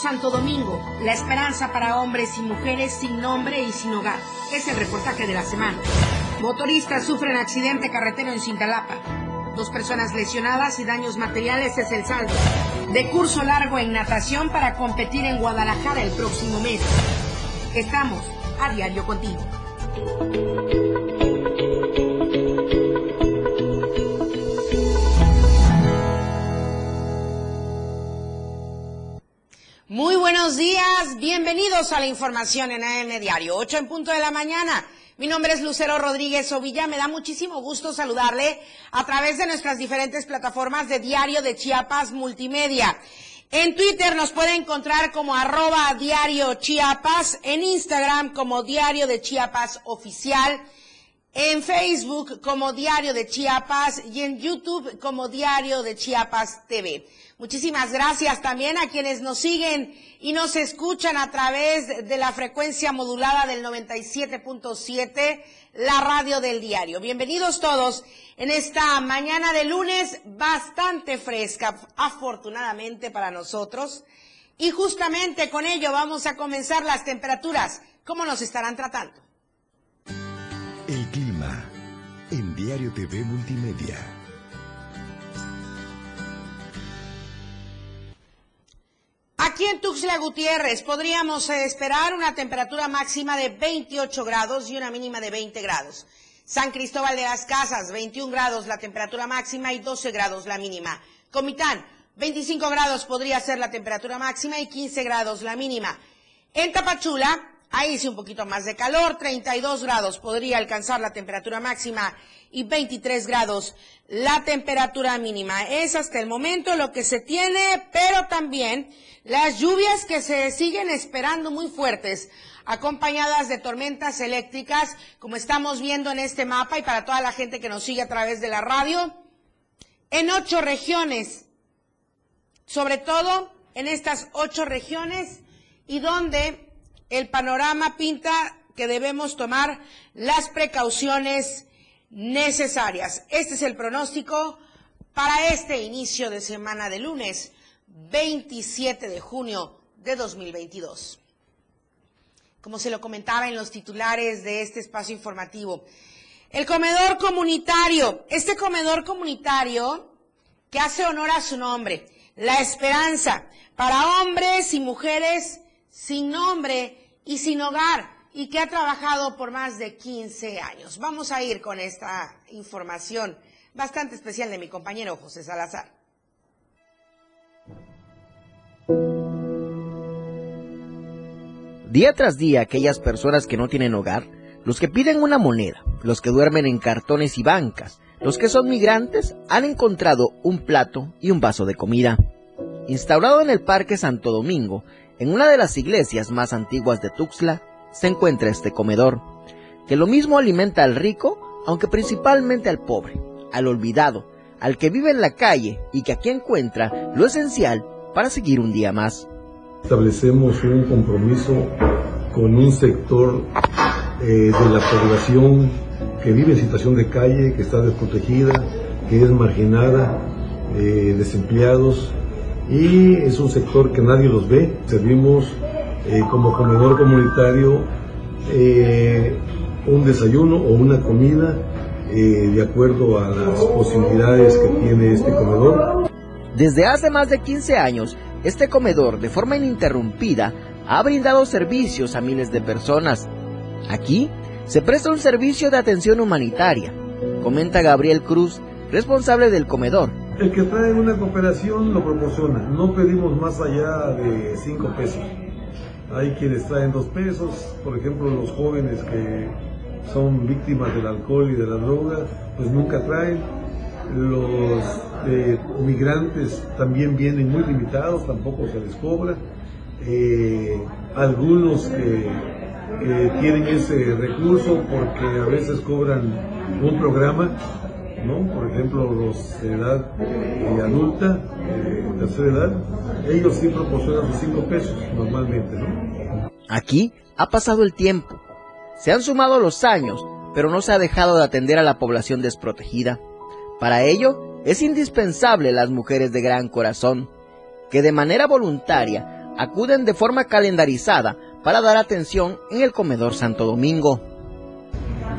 Santo Domingo, la esperanza para hombres y mujeres sin nombre y sin hogar. Es el reportaje de la semana. Motoristas sufren accidente carretero en Cintalapa. Dos personas lesionadas y daños materiales es el saldo. De curso largo en natación para competir en Guadalajara el próximo mes. Estamos a diario contigo. Buenos días, bienvenidos a la información en AM Diario, 8 en punto de la mañana. Mi nombre es Lucero Rodríguez Ovilla, me da muchísimo gusto saludarle a través de nuestras diferentes plataformas de Diario de Chiapas Multimedia. En Twitter nos puede encontrar como arroba diario Chiapas, en Instagram como Diario de Chiapas Oficial, en Facebook como Diario de Chiapas y en YouTube como Diario de Chiapas TV. Muchísimas gracias también a quienes nos siguen y nos escuchan a través de la frecuencia modulada del 97.7, la radio del diario. Bienvenidos todos en esta mañana de lunes bastante fresca, afortunadamente para nosotros. Y justamente con ello vamos a comenzar las temperaturas. ¿Cómo nos estarán tratando? Diario TV Multimedia. Aquí en Tuxtla Gutiérrez podríamos eh, esperar una temperatura máxima de 28 grados y una mínima de 20 grados. San Cristóbal de las Casas, 21 grados la temperatura máxima y 12 grados la mínima. Comitán, 25 grados podría ser la temperatura máxima y 15 grados la mínima. En Tapachula, ahí sí un poquito más de calor, 32 grados podría alcanzar la temperatura máxima y 23 grados la temperatura mínima. Es hasta el momento lo que se tiene, pero también las lluvias que se siguen esperando muy fuertes, acompañadas de tormentas eléctricas, como estamos viendo en este mapa y para toda la gente que nos sigue a través de la radio, en ocho regiones, sobre todo en estas ocho regiones y donde el panorama pinta que debemos tomar las precauciones necesarias. Este es el pronóstico para este inicio de semana de lunes. 27 de junio de 2022. Como se lo comentaba en los titulares de este espacio informativo, el comedor comunitario, este comedor comunitario que hace honor a su nombre, la esperanza para hombres y mujeres sin nombre y sin hogar y que ha trabajado por más de 15 años. Vamos a ir con esta información bastante especial de mi compañero José Salazar. Día tras día, aquellas personas que no tienen hogar, los que piden una moneda, los que duermen en cartones y bancas, los que son migrantes, han encontrado un plato y un vaso de comida. Instaurado en el Parque Santo Domingo, en una de las iglesias más antiguas de Tuxtla, se encuentra este comedor, que lo mismo alimenta al rico, aunque principalmente al pobre, al olvidado, al que vive en la calle y que aquí encuentra lo esencial para seguir un día más. Establecemos un compromiso con un sector eh, de la población que vive en situación de calle, que está desprotegida, que es marginada, eh, desempleados, y es un sector que nadie los ve. Servimos eh, como comedor comunitario un desayuno o una comida de acuerdo a las posibilidades que tiene este comedor. Desde hace más de 15 años, este comedor, de forma ininterrumpida, ha brindado servicios a miles de personas. Aquí se presta un servicio de atención humanitaria, comenta Gabriel Cruz, responsable del comedor. El que trae una cooperación lo proporciona, no pedimos más allá de 5 pesos. Hay quienes traen 2 pesos, por ejemplo los jóvenes que son víctimas del alcohol y de la droga, pues nunca traen. Los eh, migrantes también vienen muy limitados, tampoco se les cobra. Eh, algunos que, tienen ese recurso porque a veces cobran un programa, ¿no? Por ejemplo, los de edad eh, adulta, tercera edad, ellos sí proporcionan sus cinco pesos normalmente, ¿no? Aquí ha pasado el tiempo, se han sumado los años, pero no se ha dejado de atender a la población desprotegida. Para ello, es indispensable las mujeres de gran corazón, que de manera voluntaria acuden de forma calendarizada para dar atención en el comedor Santo Domingo.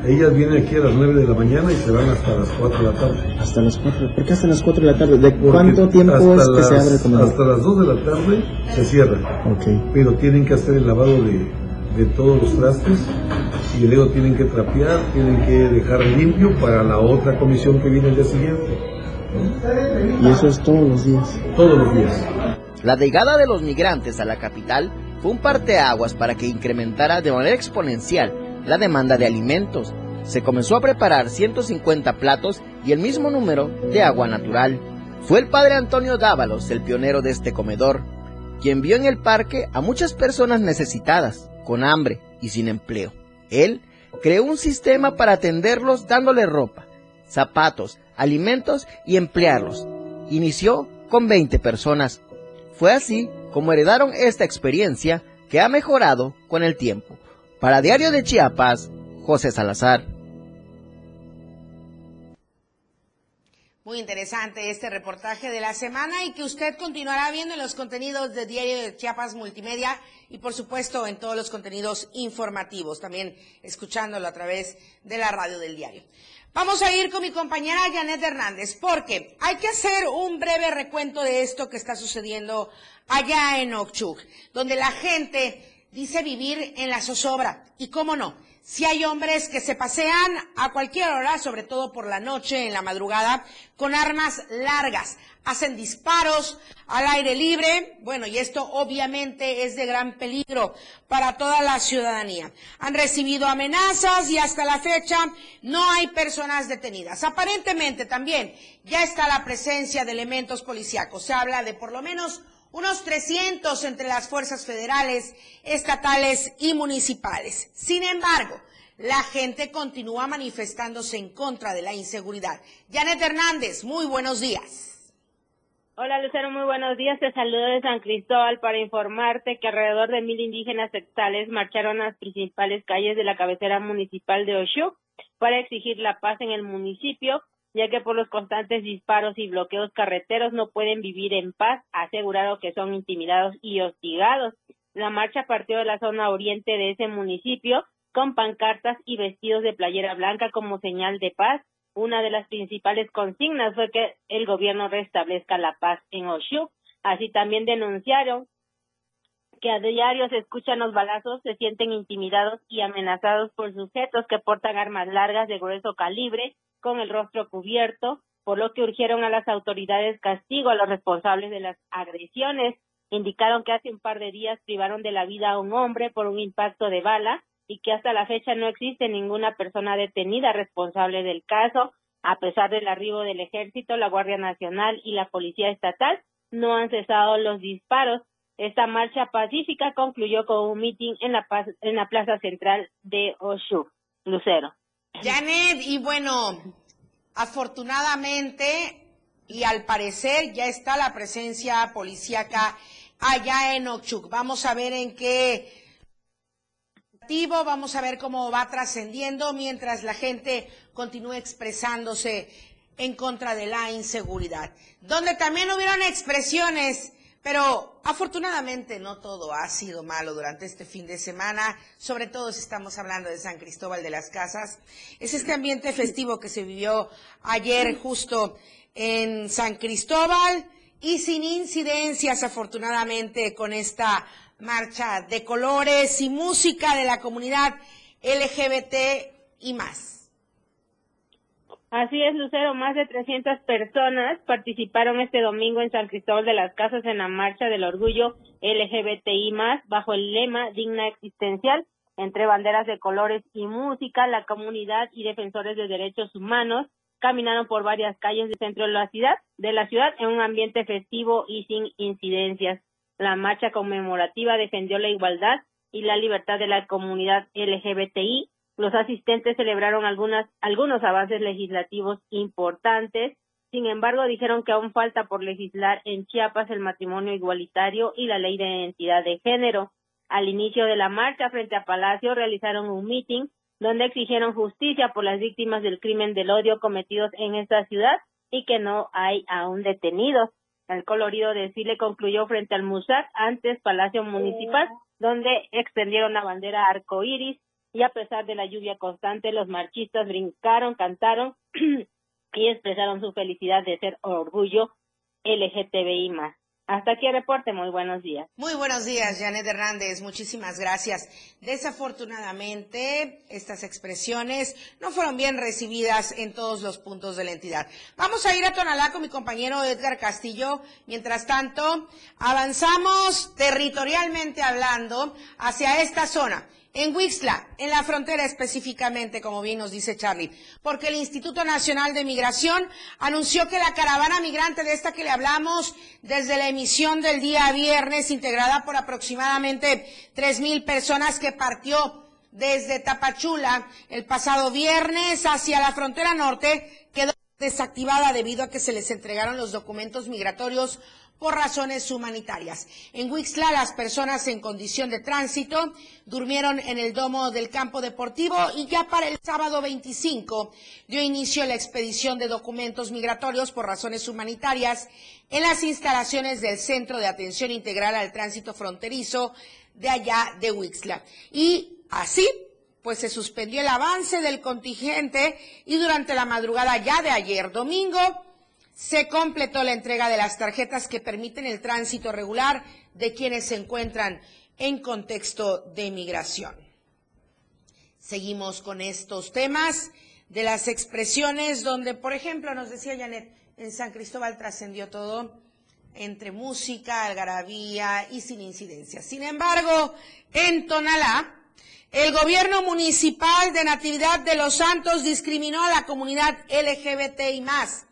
Ellas vienen aquí a las 9 de la mañana y se van hasta las 4 de la tarde. Hasta las 4. ¿Por qué hasta las 4 de la tarde? ¿De cuánto tiempo es que se abre el comedor? Hasta las 2 de la tarde se cierra. Okay. Pero tienen que hacer el lavado de, de todos los trastes y luego tienen que trapear, tienen que dejar limpio para la otra comisión que viene el día siguiente. ¿Y eso es todos los días? Todos los días. La llegada de los migrantes a la capital fue un parteaguas para que incrementara de manera exponencial la demanda de alimentos. Se comenzó a preparar 150 platos y el mismo número de agua natural. Fue el padre Antonio Dávalos el pionero de este comedor, quien vio en el parque a muchas personas necesitadas, con hambre y sin empleo. Él creó un sistema para atenderlos dándole ropa, zapatos, alimentos y emplearlos. Inició con 20 personas. Fue así como heredaron esta experiencia que ha mejorado con el tiempo. Para Diario de Chiapas, José Salazar. Muy interesante este reportaje de la semana y que usted continuará viendo en los contenidos de Diario de Chiapas Multimedia y por supuesto en todos los contenidos informativos, también escuchándolo a través de la radio del diario. Vamos a ir con mi compañera Janet Hernández porque hay que hacer un breve recuento de esto que está sucediendo allá en Ochuc, donde la gente dice vivir en la zozobra. Y cómo no, si hay hombres que se pasean a cualquier hora, sobre todo por la noche, en la madrugada, con armas largas, hacen disparos al aire libre, bueno, y esto obviamente es de gran peligro para toda la ciudadanía. Han recibido amenazas y hasta la fecha no hay personas detenidas. Aparentemente también ya está la presencia de elementos policíacos. Se habla de por lo menos unos 300 entre las fuerzas federales, estatales y municipales. Sin embargo, la gente continúa manifestándose en contra de la inseguridad. Janet Hernández, muy buenos días. Hola Lucero, muy buenos días. Te saludo de San Cristóbal para informarte que alrededor de mil indígenas sexuales marcharon a las principales calles de la cabecera municipal de Oshuk para exigir la paz en el municipio ya que por los constantes disparos y bloqueos carreteros no pueden vivir en paz, asegurado que son intimidados y hostigados. La marcha partió de la zona oriente de ese municipio con pancartas y vestidos de playera blanca como señal de paz. Una de las principales consignas fue que el gobierno restablezca la paz en Oshu. Así también denunciaron que a diario se escuchan los balazos, se sienten intimidados y amenazados por sujetos que portan armas largas de grueso calibre con el rostro cubierto, por lo que urgieron a las autoridades castigo a los responsables de las agresiones. Indicaron que hace un par de días privaron de la vida a un hombre por un impacto de bala y que hasta la fecha no existe ninguna persona detenida responsable del caso. A pesar del arribo del ejército, la Guardia Nacional y la Policía Estatal no han cesado los disparos. Esta marcha pacífica concluyó con un mitin en la, en la plaza central de Oshu. Lucero. Janet, y bueno, afortunadamente y al parecer ya está la presencia policíaca allá en Ochuc. Vamos a ver en qué vamos a ver cómo va trascendiendo mientras la gente continúe expresándose en contra de la inseguridad. Donde también hubieron expresiones pero afortunadamente no todo ha sido malo durante este fin de semana, sobre todo si estamos hablando de San Cristóbal de las Casas. Es este ambiente festivo que se vivió ayer justo en San Cristóbal y sin incidencias afortunadamente con esta marcha de colores y música de la comunidad LGBT y más. Así es, Lucero, más de 300 personas participaron este domingo en San Cristóbal de las Casas en la Marcha del Orgullo LGBTI+, bajo el lema Digna Existencial, entre banderas de colores y música, la comunidad y defensores de derechos humanos caminaron por varias calles del centro de la ciudad, de la ciudad en un ambiente festivo y sin incidencias. La marcha conmemorativa defendió la igualdad y la libertad de la comunidad LGBTI los asistentes celebraron algunas, algunos avances legislativos importantes. Sin embargo, dijeron que aún falta por legislar en Chiapas el matrimonio igualitario y la ley de identidad de género. Al inicio de la marcha frente a Palacio realizaron un meeting donde exigieron justicia por las víctimas del crimen del odio cometidos en esta ciudad y que no hay aún detenidos. El colorido desfile concluyó frente al MUSAC, antes Palacio Municipal, donde extendieron la bandera arcoíris y a pesar de la lluvia constante, los marchistas brincaron, cantaron y expresaron su felicidad de ser orgullo LGTBI más. Hasta aquí el reporte, muy buenos días. Muy buenos días, Janet Hernández, muchísimas gracias. Desafortunadamente, estas expresiones no fueron bien recibidas en todos los puntos de la entidad. Vamos a ir a Tonalá con mi compañero Edgar Castillo. Mientras tanto, avanzamos territorialmente hablando hacia esta zona en Wixla, en la frontera específicamente, como bien nos dice Charlie, porque el Instituto Nacional de Migración anunció que la caravana migrante de esta que le hablamos desde la emisión del día viernes, integrada por aproximadamente tres mil personas que partió desde Tapachula el pasado viernes hacia la frontera norte, quedó desactivada debido a que se les entregaron los documentos migratorios por razones humanitarias. En Wixla, las personas en condición de tránsito durmieron en el domo del campo deportivo y ya para el sábado 25 dio inicio la expedición de documentos migratorios por razones humanitarias en las instalaciones del Centro de Atención Integral al Tránsito Fronterizo de allá de Wixla. Y así pues se suspendió el avance del contingente y durante la madrugada ya de ayer domingo se completó la entrega de las tarjetas que permiten el tránsito regular de quienes se encuentran en contexto de migración. Seguimos con estos temas de las expresiones donde, por ejemplo, nos decía Janet, en San Cristóbal trascendió todo entre música, algarabía y sin incidencia. Sin embargo, en Tonalá, el gobierno municipal de Natividad de los Santos discriminó a la comunidad LGBT y más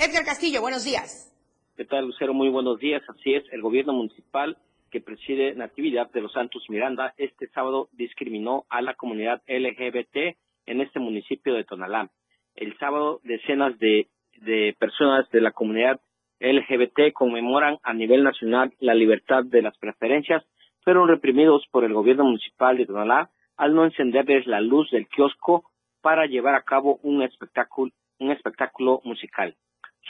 Edgar Castillo, buenos días. ¿Qué tal, Lucero? Muy buenos días. Así es, el gobierno municipal que preside Natividad de los Santos Miranda este sábado discriminó a la comunidad LGBT en este municipio de Tonalá. El sábado decenas de, de personas de la comunidad LGBT conmemoran a nivel nacional la libertad de las preferencias, fueron reprimidos por el gobierno municipal de Tonalá al no encenderles la luz del kiosco para llevar a cabo un espectáculo, un espectáculo musical.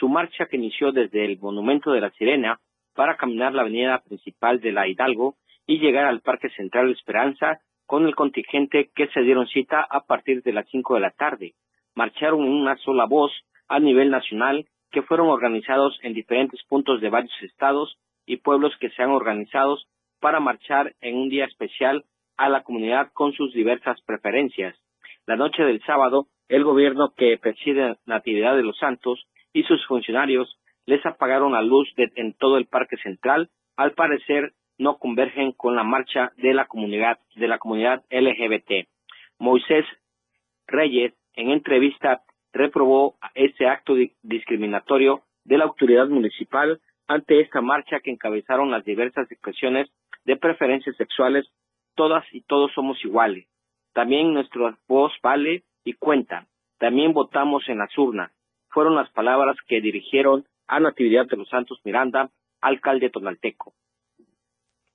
Su marcha que inició desde el Monumento de la Sirena para caminar la avenida principal de la Hidalgo y llegar al Parque Central Esperanza con el contingente que se dieron cita a partir de las cinco de la tarde. Marcharon en una sola voz a nivel nacional que fueron organizados en diferentes puntos de varios estados y pueblos que se han organizado para marchar en un día especial a la comunidad con sus diversas preferencias. La noche del sábado, el gobierno que preside Natividad de los Santos y sus funcionarios les apagaron la luz en todo el Parque Central. Al parecer, no convergen con la marcha de la comunidad de la comunidad LGBT. Moisés Reyes, en entrevista, reprobó este acto discriminatorio de la autoridad municipal ante esta marcha que encabezaron las diversas expresiones de preferencias sexuales. Todas y todos somos iguales. También nuestra voz vale y cuenta. También votamos en las urnas fueron las palabras que dirigieron a Natividad de los Santos Miranda, alcalde tonalteco.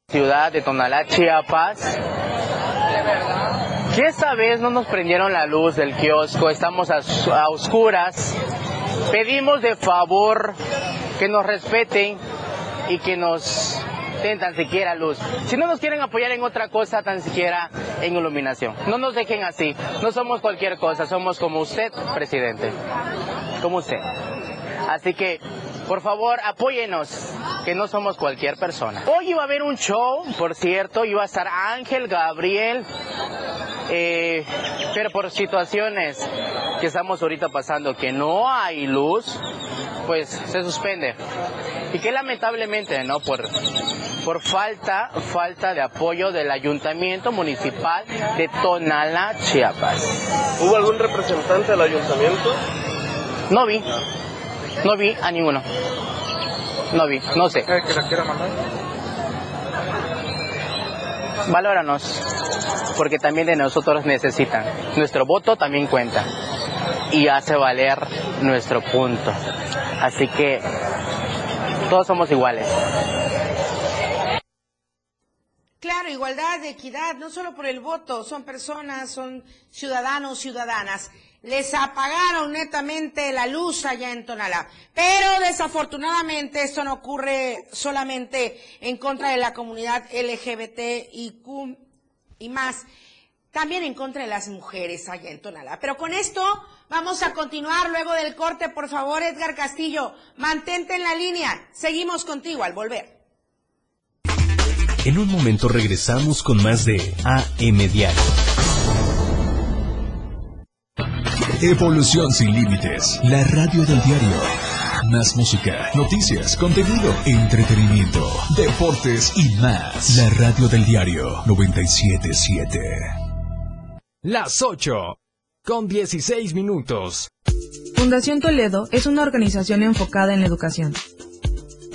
Ciudad de Tonalá, Chiapas. Que esta vez no nos prendieron la luz del kiosco, estamos a, a oscuras. Pedimos de favor que nos respeten y que nos tan siquiera luz. Si no nos quieren apoyar en otra cosa, tan siquiera en iluminación. No nos dejen así. No somos cualquier cosa, somos como usted, presidente como usted. Así que, por favor, apóyenos, que no somos cualquier persona. Hoy iba a haber un show, por cierto, iba a estar Ángel, Gabriel, eh, pero por situaciones que estamos ahorita pasando, que no hay luz, pues se suspende. Y que lamentablemente, ¿no? Por, por falta, falta de apoyo del Ayuntamiento Municipal de Tonala, Chiapas. ¿Hubo algún representante del ayuntamiento? No vi. No vi a ninguno. No vi, no sé. ¿Que la quiera mandar? Valóranos, porque también de nosotros necesitan. Nuestro voto también cuenta y hace valer nuestro punto. Así que todos somos iguales. Claro, igual. igualdad, equidad, no solo por el voto, son personas, son ciudadanos, ciudadanas. Les apagaron netamente la luz allá en Tonalá. Pero desafortunadamente esto no ocurre solamente en contra de la comunidad LGBT y más, también en contra de las mujeres allá en Tonalá. Pero con esto vamos a continuar luego del corte. Por favor, Edgar Castillo, mantente en la línea. Seguimos contigo al volver. En un momento regresamos con más de AM Diario. Evolución sin límites. La radio del diario. Más música, noticias, contenido, entretenimiento, deportes y más. La radio del diario 977. Las 8 con 16 minutos. Fundación Toledo es una organización enfocada en la educación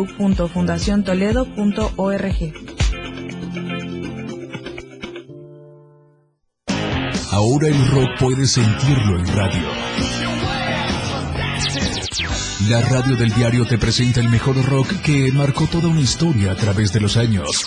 www.fundaciontoledo.org. Ahora el rock puedes sentirlo en radio. La radio del diario te presenta el mejor rock que marcó toda una historia a través de los años.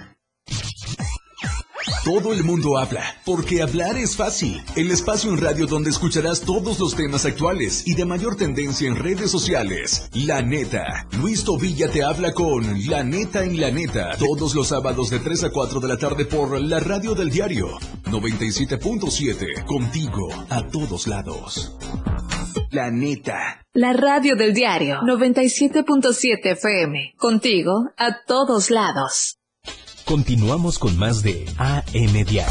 Todo el mundo habla, porque hablar es fácil. El espacio en radio donde escucharás todos los temas actuales y de mayor tendencia en redes sociales. La neta. Luis Tobilla te habla con La neta en la neta. Todos los sábados de 3 a 4 de la tarde por la radio del diario 97.7. Contigo a todos lados. La neta. La radio del diario 97.7 FM. Contigo a todos lados. Continuamos con más de AM Diario.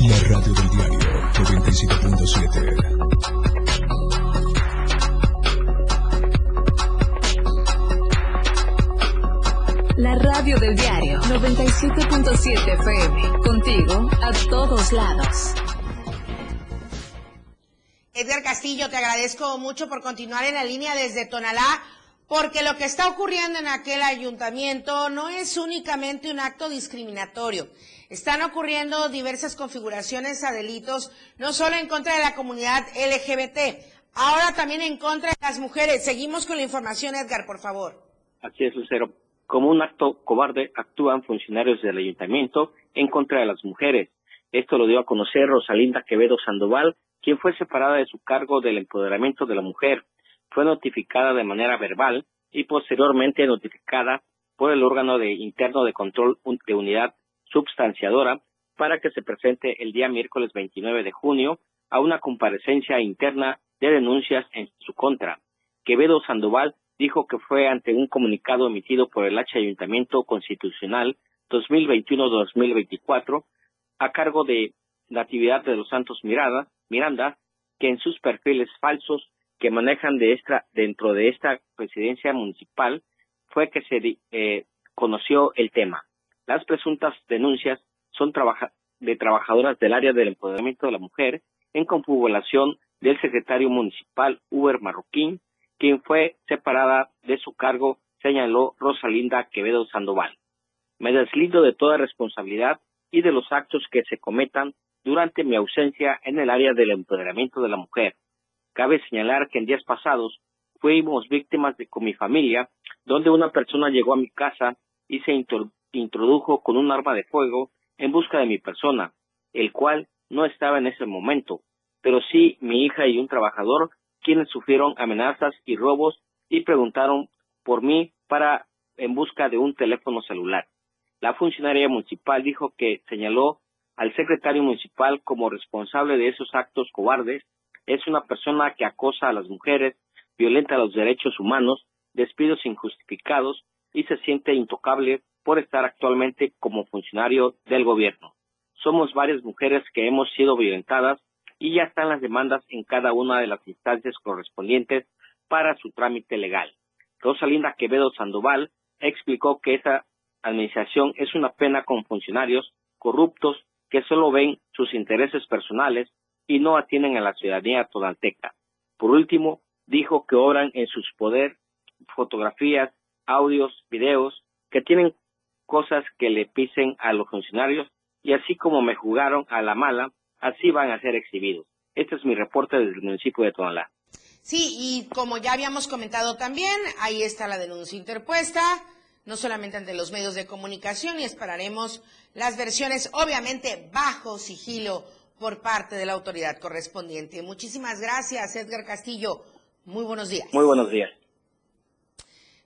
La radio del diario 97.7. La radio del diario 97.7 FM. Contigo a todos lados. Edgar Castillo, te agradezco mucho por continuar en la línea desde Tonalá, porque lo que está ocurriendo en aquel ayuntamiento no es únicamente un acto discriminatorio. Están ocurriendo diversas configuraciones a delitos, no solo en contra de la comunidad LGBT, ahora también en contra de las mujeres. Seguimos con la información, Edgar, por favor. Así es, Lucero. Como un acto cobarde actúan funcionarios del ayuntamiento en contra de las mujeres. Esto lo dio a conocer Rosalinda Quevedo Sandoval, quien fue separada de su cargo del empoderamiento de la mujer, fue notificada de manera verbal y posteriormente notificada por el órgano de interno de control de unidad substanciadora para que se presente el día miércoles 29 de junio a una comparecencia interna de denuncias en su contra. Quevedo Sandoval dijo que fue ante un comunicado emitido por el H Ayuntamiento Constitucional 2021-2024 a cargo de Natividad de los Santos Mirada, Miranda, que en sus perfiles falsos que manejan de esta, dentro de esta presidencia municipal fue que se eh, conoció el tema. Las presuntas denuncias son de trabajadoras del área del empoderamiento de la mujer en confabulación del secretario municipal Uber Marroquín, quien fue separada de su cargo, señaló Rosalinda Quevedo Sandoval. Me deslindo de toda responsabilidad y de los actos que se cometan durante mi ausencia en el área del empoderamiento de la mujer. Cabe señalar que en días pasados fuimos víctimas de con mi familia, donde una persona llegó a mi casa y se introdujo con un arma de fuego en busca de mi persona, el cual no estaba en ese momento, pero sí mi hija y un trabajador quienes sufrieron amenazas y robos y preguntaron por mí para en busca de un teléfono celular. La funcionaria municipal dijo que señaló al secretario municipal como responsable de esos actos cobardes. Es una persona que acosa a las mujeres, violenta los derechos humanos, despidos injustificados y se siente intocable por estar actualmente como funcionario del gobierno. Somos varias mujeres que hemos sido violentadas y ya están las demandas en cada una de las instancias correspondientes para su trámite legal. Rosalinda Quevedo Sandoval explicó que esa administración es una pena con funcionarios corruptos que solo ven sus intereses personales y no atienden a la ciudadanía todanteca. Por último, dijo que obran en sus poder fotografías, audios, videos, que tienen cosas que le pisen a los funcionarios y así como me jugaron a la mala, así van a ser exhibidos. Este es mi reporte desde el municipio de Tonalá. Sí, y como ya habíamos comentado también, ahí está la denuncia interpuesta, no solamente ante los medios de comunicación, y esperaremos las versiones, obviamente, bajo sigilo por parte de la autoridad correspondiente. Muchísimas gracias, Edgar Castillo. Muy buenos días. Muy buenos días.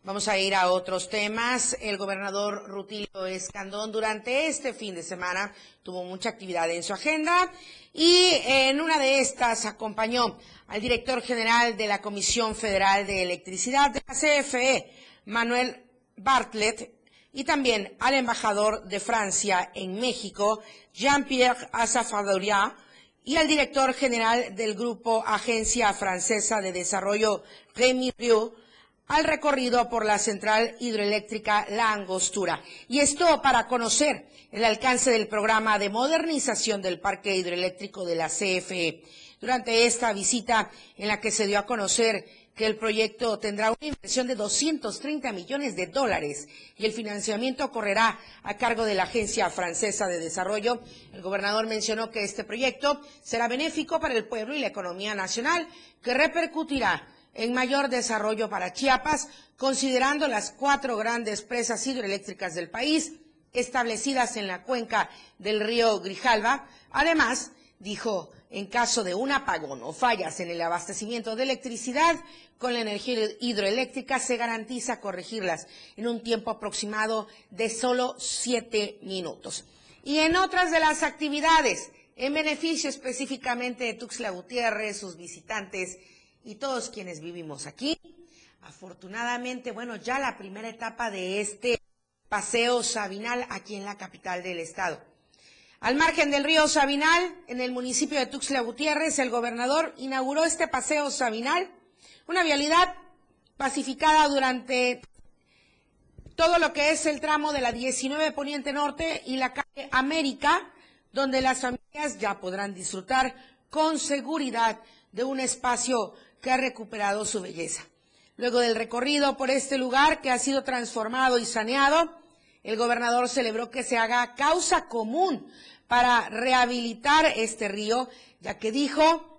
Vamos a ir a otros temas. El gobernador Rutilio Escandón durante este fin de semana tuvo mucha actividad en su agenda y en una de estas acompañó al director general de la Comisión Federal de Electricidad de la CFE, Manuel Bartlett, y también al embajador de Francia en México, Jean-Pierre Asafadoria, y al director general del grupo Agencia Francesa de Desarrollo, Rémi Rieu, al recorrido por la central hidroeléctrica La Angostura. Y esto para conocer el alcance del programa de modernización del parque hidroeléctrico de la CFE. Durante esta visita en la que se dio a conocer que el proyecto tendrá una inversión de 230 millones de dólares y el financiamiento correrá a cargo de la Agencia Francesa de Desarrollo. El gobernador mencionó que este proyecto será benéfico para el pueblo y la economía nacional, que repercutirá en mayor desarrollo para Chiapas, considerando las cuatro grandes presas hidroeléctricas del país establecidas en la cuenca del río Grijalva. Además, dijo, en caso de un apagón o fallas en el abastecimiento de electricidad, con la energía hidroeléctrica se garantiza corregirlas en un tiempo aproximado de solo siete minutos. Y en otras de las actividades, en beneficio específicamente de Tuxtla Gutiérrez, sus visitantes y todos quienes vivimos aquí. Afortunadamente, bueno, ya la primera etapa de este paseo Sabinal aquí en la capital del estado. Al margen del río Sabinal, en el municipio de Tuxtla Gutiérrez, el gobernador inauguró este paseo Sabinal, una vialidad pacificada durante todo lo que es el tramo de la 19 Poniente Norte y la calle América, donde las familias ya podrán disfrutar con seguridad de un espacio que ha recuperado su belleza. Luego del recorrido por este lugar que ha sido transformado y saneado, el gobernador celebró que se haga causa común para rehabilitar este río, ya que dijo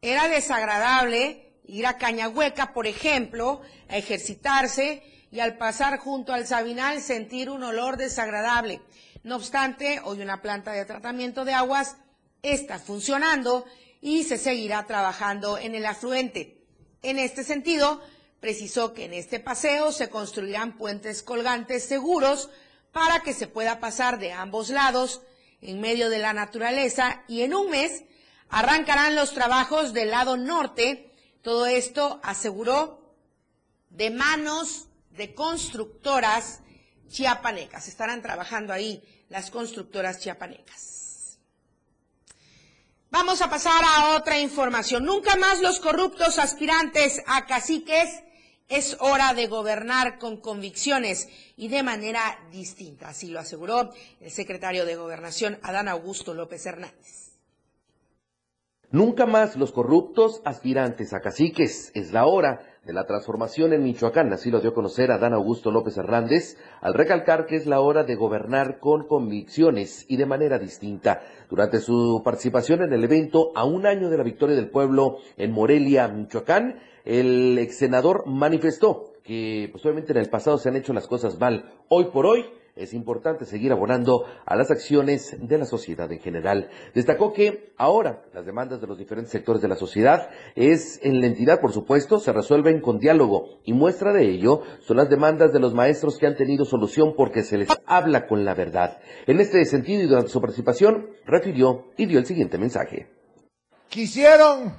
era desagradable ir a Cañahueca, por ejemplo, a ejercitarse y al pasar junto al Sabinal sentir un olor desagradable. No obstante, hoy una planta de tratamiento de aguas está funcionando y se seguirá trabajando en el afluente. En este sentido, precisó que en este paseo se construirán puentes colgantes seguros para que se pueda pasar de ambos lados en medio de la naturaleza y en un mes arrancarán los trabajos del lado norte. Todo esto aseguró de manos de constructoras chiapanecas. Estarán trabajando ahí las constructoras chiapanecas. Vamos a pasar a otra información. Nunca más los corruptos aspirantes a caciques. Es hora de gobernar con convicciones y de manera distinta. Así lo aseguró el secretario de Gobernación, Adán Augusto López Hernández. Nunca más los corruptos aspirantes a caciques. Es la hora de la transformación en Michoacán. Así lo dio a conocer Adán Augusto López Hernández al recalcar que es la hora de gobernar con convicciones y de manera distinta. Durante su participación en el evento a un año de la victoria del pueblo en Morelia, Michoacán, El ex senador manifestó que pues, obviamente en el pasado se han hecho las cosas mal. Hoy por hoy es importante seguir abonando a las acciones de la sociedad en general. Destacó que ahora las demandas de los diferentes sectores de la sociedad es en la entidad, por supuesto, se resuelven con diálogo y muestra de ello son las demandas de los maestros que han tenido solución porque se les habla con la verdad. En este sentido y durante su participación refirió y dio el siguiente mensaje. Quisieron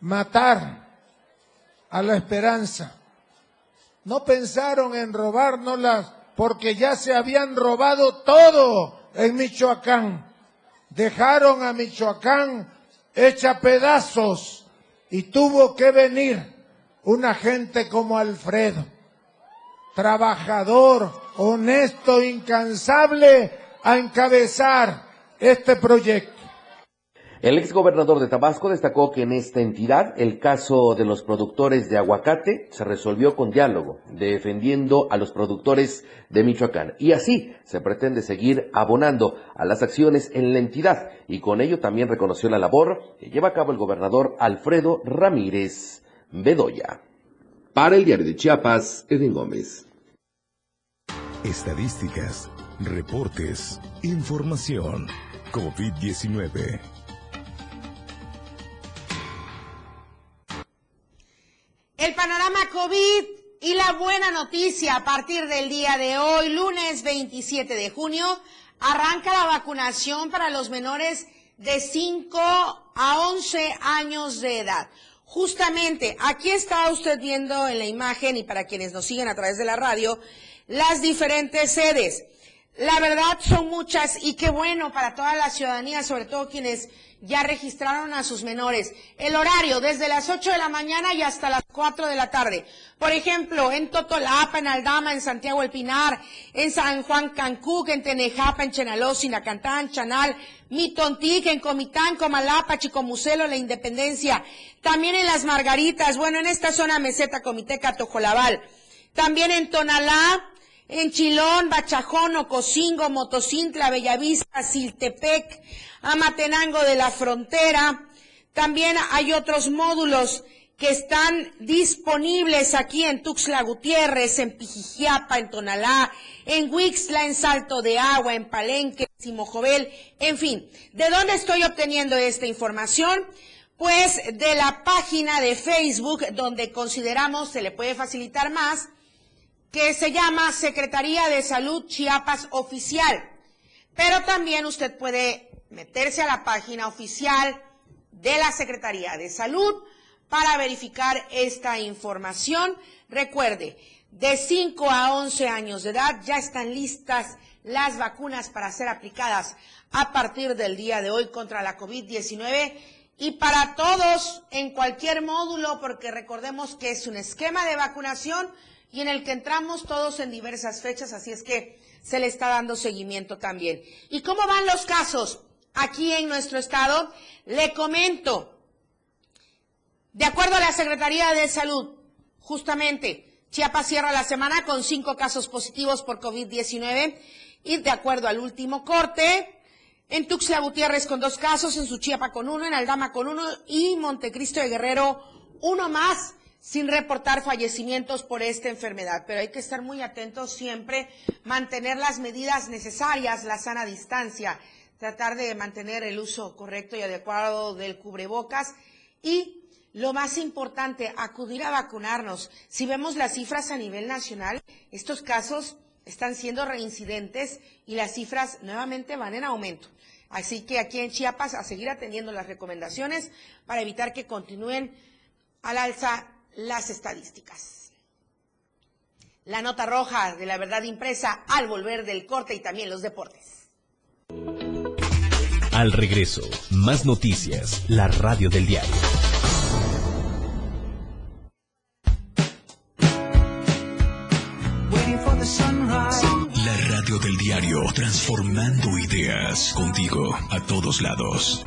matar a la esperanza. No pensaron en robárnoslas porque ya se habían robado todo en Michoacán. Dejaron a Michoacán hecha pedazos y tuvo que venir una gente como Alfredo, trabajador, honesto, incansable, a encabezar este proyecto. El exgobernador de Tabasco destacó que en esta entidad el caso de los productores de aguacate se resolvió con diálogo, defendiendo a los productores de Michoacán. Y así se pretende seguir abonando a las acciones en la entidad y con ello también reconoció la labor que lleva a cabo el gobernador Alfredo Ramírez Bedoya. Para el diario de Chiapas, Edwin Gómez. Estadísticas, reportes, información. COVID-19. El panorama COVID y la buena noticia a partir del día de hoy, lunes 27 de junio, arranca la vacunación para los menores de 5 a 11 años de edad. Justamente, aquí está usted viendo en la imagen y para quienes nos siguen a través de la radio, las diferentes sedes. La verdad son muchas y qué bueno para toda la ciudadanía, sobre todo quienes ya registraron a sus menores. El horario, desde las 8 de la mañana y hasta las 4 de la tarde. Por ejemplo, en Totolapa, en Aldama, en Santiago El Pinar, en San Juan Cancún, en Tenejapa, en Chenaló, Sinacantán, Chanal, Mitontic, en Comitán, Comalapa, Chicomucelo, La Independencia. También en Las Margaritas, bueno, en esta zona meseta, Comiteca, Tojolabal. También en Tonalá, en Chilón, Bachajón, Ocosingo, Motocintla, Bellavista, Siltepec, Amatenango de la Frontera. También hay otros módulos que están disponibles aquí en Tuxtla Gutiérrez, en Pijijiapa, en Tonalá, en Huixla, en Salto de Agua, en Palenque, en Simojovel, en fin. ¿De dónde estoy obteniendo esta información? Pues de la página de Facebook donde consideramos se le puede facilitar más, que se llama Secretaría de Salud Chiapas Oficial. Pero también usted puede meterse a la página oficial de la Secretaría de Salud para verificar esta información. Recuerde, de 5 a 11 años de edad ya están listas las vacunas para ser aplicadas a partir del día de hoy contra la COVID-19 y para todos en cualquier módulo, porque recordemos que es un esquema de vacunación y en el que entramos todos en diversas fechas, así es que se le está dando seguimiento también. ¿Y cómo van los casos? Aquí en nuestro estado, le comento, de acuerdo a la Secretaría de Salud, justamente, Chiapas cierra la semana con cinco casos positivos por COVID-19 y de acuerdo al último corte, en Tuxtla Gutiérrez con dos casos, en Suchiapa con uno, en Aldama con uno y Montecristo de Guerrero uno más sin reportar fallecimientos por esta enfermedad. Pero hay que estar muy atentos siempre, mantener las medidas necesarias, la sana distancia, tratar de mantener el uso correcto y adecuado del cubrebocas y lo más importante, acudir a vacunarnos. Si vemos las cifras a nivel nacional, estos casos están siendo reincidentes y las cifras nuevamente van en aumento. Así que aquí en Chiapas a seguir atendiendo las recomendaciones para evitar que continúen al alza las estadísticas. La nota roja de la verdad impresa al volver del corte y también los deportes. Al regreso, más noticias, la radio del diario. La radio del diario, transformando ideas contigo a todos lados.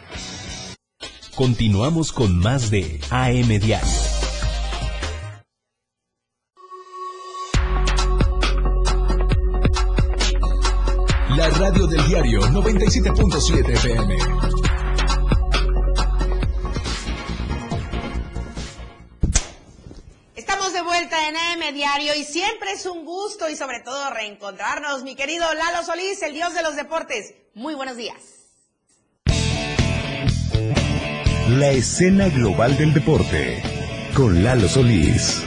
Continuamos con más de AM Diario. La radio del diario 97.7 FM. Estamos de vuelta en AM Diario y siempre es un gusto y sobre todo reencontrarnos, mi querido Lalo Solís, el dios de los deportes. Muy buenos días. La escena global del deporte con Lalo Solís.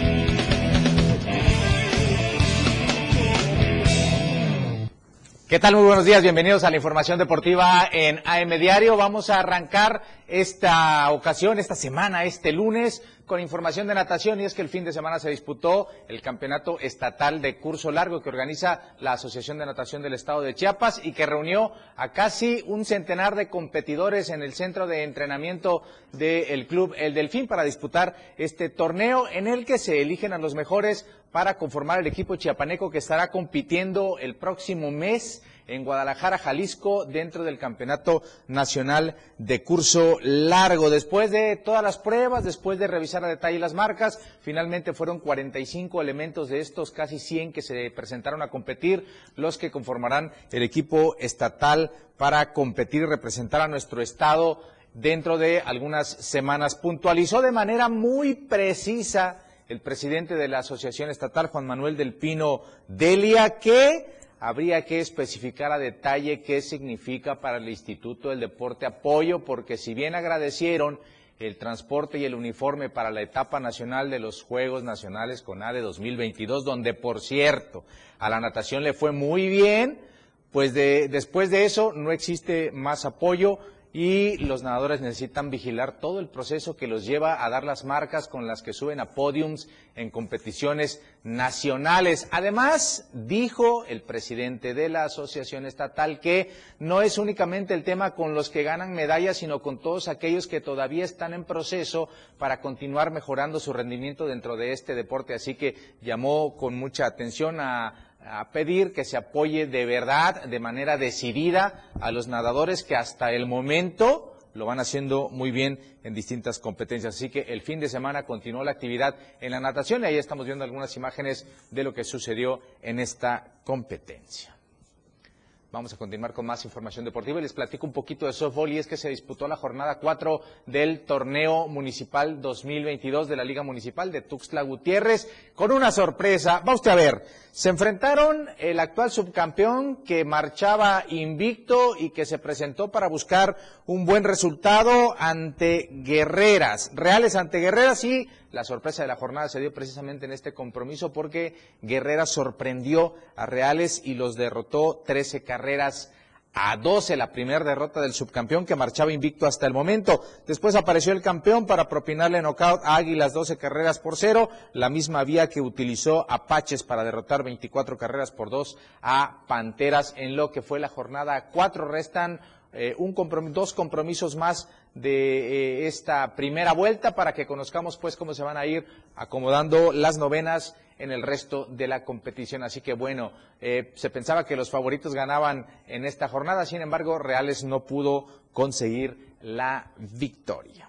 ¿Qué tal? Muy buenos días, bienvenidos a la información deportiva en AM Diario. Vamos a arrancar esta ocasión, esta semana, este lunes, con información de natación y es que el fin de semana se disputó el campeonato estatal de curso largo que organiza la Asociación de Natación del Estado de Chiapas y que reunió a casi un centenar de competidores en el centro de entrenamiento del club El Delfín para disputar este torneo en el que se eligen a los mejores para conformar el equipo chiapaneco que estará compitiendo el próximo mes en Guadalajara, Jalisco, dentro del Campeonato Nacional de Curso Largo. Después de todas las pruebas, después de revisar a detalle las marcas, finalmente fueron 45 elementos de estos casi 100 que se presentaron a competir, los que conformarán el equipo estatal para competir y representar a nuestro estado dentro de algunas semanas. Puntualizó de manera muy precisa el presidente de la Asociación Estatal, Juan Manuel del Pino Delia, que habría que especificar a detalle qué significa para el Instituto del Deporte apoyo, porque si bien agradecieron el transporte y el uniforme para la etapa nacional de los Juegos Nacionales con ADE 2022, donde por cierto a la natación le fue muy bien, pues de, después de eso no existe más apoyo y los nadadores necesitan vigilar todo el proceso que los lleva a dar las marcas con las que suben a podiums en competiciones nacionales. Además, dijo el presidente de la Asociación Estatal que no es únicamente el tema con los que ganan medallas, sino con todos aquellos que todavía están en proceso para continuar mejorando su rendimiento dentro de este deporte. Así que llamó con mucha atención a a pedir que se apoye de verdad, de manera decidida, a los nadadores que hasta el momento lo van haciendo muy bien en distintas competencias. Así que el fin de semana continuó la actividad en la natación y ahí estamos viendo algunas imágenes de lo que sucedió en esta competencia. Vamos a continuar con más información deportiva y les platico un poquito de softball y es que se disputó la jornada 4 del torneo municipal 2022 de la Liga Municipal de Tuxtla Gutiérrez con una sorpresa. Va usted a ver, se enfrentaron el actual subcampeón que marchaba invicto y que se presentó para buscar un buen resultado ante Guerreras, Reales ante Guerreras y la sorpresa de la jornada se dio precisamente en este compromiso porque Guerrera sorprendió a Reales y los derrotó 13 carreras a 12, la primera derrota del subcampeón que marchaba invicto hasta el momento. Después apareció el campeón para propinarle knockout a Águilas 12 carreras por cero, la misma vía que utilizó Apaches para derrotar 24 carreras por dos a Panteras en lo que fue la jornada 4. Restan eh, un dos compromisos más de eh, esta primera vuelta para que conozcamos pues cómo se van a ir acomodando las novenas en el resto de la competición. Así que bueno, eh, se pensaba que los favoritos ganaban en esta jornada, sin embargo, Reales no pudo conseguir la victoria.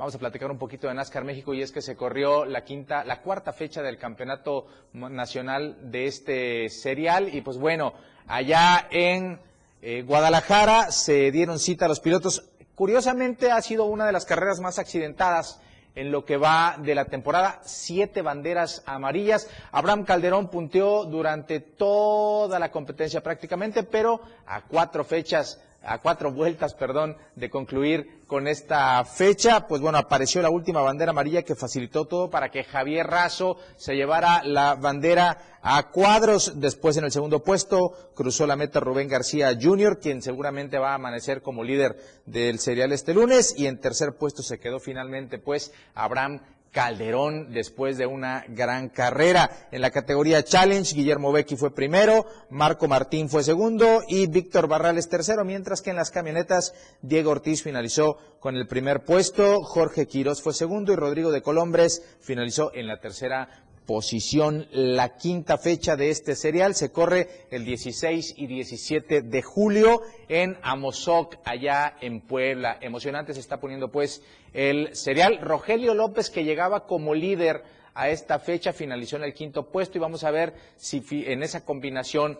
Vamos a platicar un poquito de NASCAR México y es que se corrió la quinta, la cuarta fecha del campeonato nacional de este serial y pues bueno, allá en eh, Guadalajara se dieron cita a los pilotos. Curiosamente ha sido una de las carreras más accidentadas en lo que va de la temporada, siete banderas amarillas. Abraham Calderón punteó durante toda la competencia prácticamente, pero a cuatro fechas a cuatro vueltas, perdón, de concluir con esta fecha, pues bueno, apareció la última bandera amarilla que facilitó todo para que Javier Razo se llevara la bandera a cuadros. Después en el segundo puesto cruzó la meta Rubén García Jr., quien seguramente va a amanecer como líder del serial este lunes. Y en tercer puesto se quedó finalmente pues Abraham Calderón después de una gran carrera. En la categoría Challenge, Guillermo Becchi fue primero, Marco Martín fue segundo y Víctor Barrales tercero, mientras que en las camionetas Diego Ortiz finalizó con el primer puesto, Jorge Quirós fue segundo y Rodrigo de Colombres finalizó en la tercera posición. La quinta fecha de este serial se corre el 16 y 17 de julio en Amozoc, allá en Puebla. Emocionante se está poniendo pues el serial. Rogelio López, que llegaba como líder a esta fecha, finalizó en el quinto puesto y vamos a ver si en esa combinación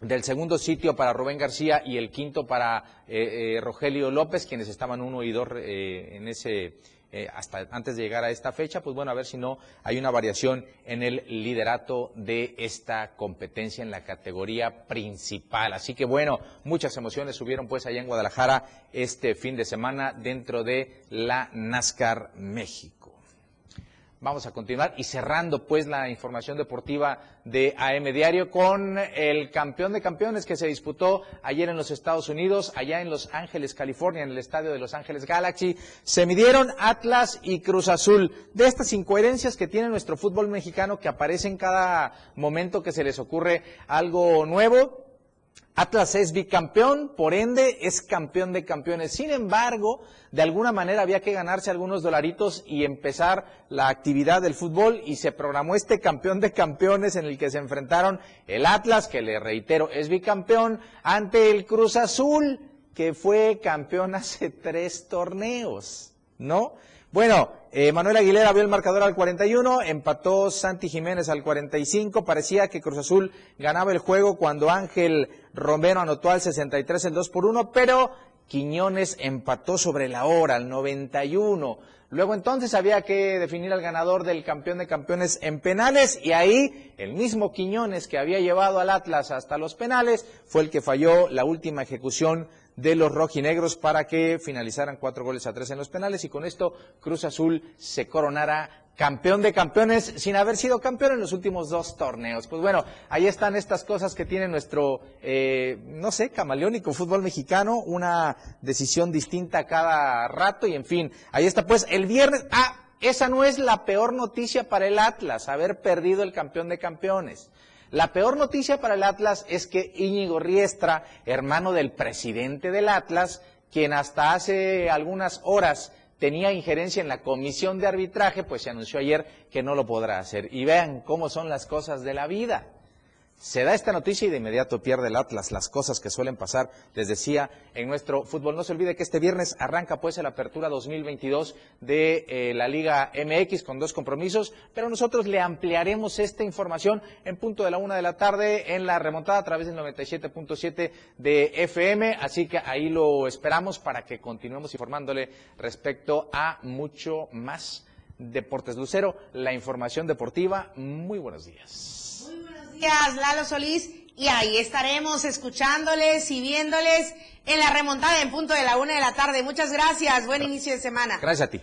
del segundo sitio para Rubén García y el quinto para eh, eh, Rogelio López, quienes estaban uno y dos eh, en ese eh, hasta antes de llegar a esta fecha, pues bueno, a ver si no hay una variación en el liderato de esta competencia en la categoría principal. Así que bueno, muchas emociones subieron pues allá en Guadalajara este fin de semana dentro de la NASCAR México. Vamos a continuar y cerrando pues la información deportiva de AM Diario con el campeón de campeones que se disputó ayer en los Estados Unidos, allá en Los Ángeles, California, en el estadio de Los Ángeles Galaxy. Se midieron Atlas y Cruz Azul. De estas incoherencias que tiene nuestro fútbol mexicano que aparecen cada momento que se les ocurre algo nuevo, Atlas es bicampeón, por ende es campeón de campeones. Sin embargo, de alguna manera había que ganarse algunos dolaritos y empezar la actividad del fútbol y se programó este campeón de campeones en el que se enfrentaron el Atlas, que le reitero es bicampeón, ante el Cruz Azul, que fue campeón hace tres torneos, ¿no? Bueno, eh, Manuel Aguilera vio el marcador al 41, empató Santi Jiménez al 45, parecía que Cruz Azul ganaba el juego cuando Ángel Romero anotó al 63 el 2 por 1, pero Quiñones empató sobre la hora al 91. Luego entonces había que definir al ganador del campeón de campeones en penales y ahí el mismo Quiñones que había llevado al Atlas hasta los penales fue el que falló la última ejecución de los rojinegros para que finalizaran cuatro goles a tres en los penales y con esto Cruz Azul se coronara campeón de campeones sin haber sido campeón en los últimos dos torneos. Pues bueno, ahí están estas cosas que tiene nuestro, eh, no sé, camaleónico fútbol mexicano, una decisión distinta cada rato y en fin, ahí está pues el viernes. Ah, esa no es la peor noticia para el Atlas, haber perdido el campeón de campeones. La peor noticia para el Atlas es que Íñigo Riestra, hermano del presidente del Atlas, quien hasta hace algunas horas tenía injerencia en la comisión de arbitraje, pues se anunció ayer que no lo podrá hacer. Y vean cómo son las cosas de la vida. Se da esta noticia y de inmediato pierde el Atlas las cosas que suelen pasar, les decía, en nuestro fútbol. No se olvide que este viernes arranca pues la apertura 2022 de eh, la Liga MX con dos compromisos, pero nosotros le ampliaremos esta información en punto de la una de la tarde en la remontada a través del 97.7 de FM, así que ahí lo esperamos para que continuemos informándole respecto a mucho más Deportes Lucero, la información deportiva. Muy buenos días gracias, Lalo Solís. Y ahí estaremos escuchándoles y viéndoles en la remontada en punto de la una de la tarde. Muchas gracias. Buen inicio de semana. Gracias a ti.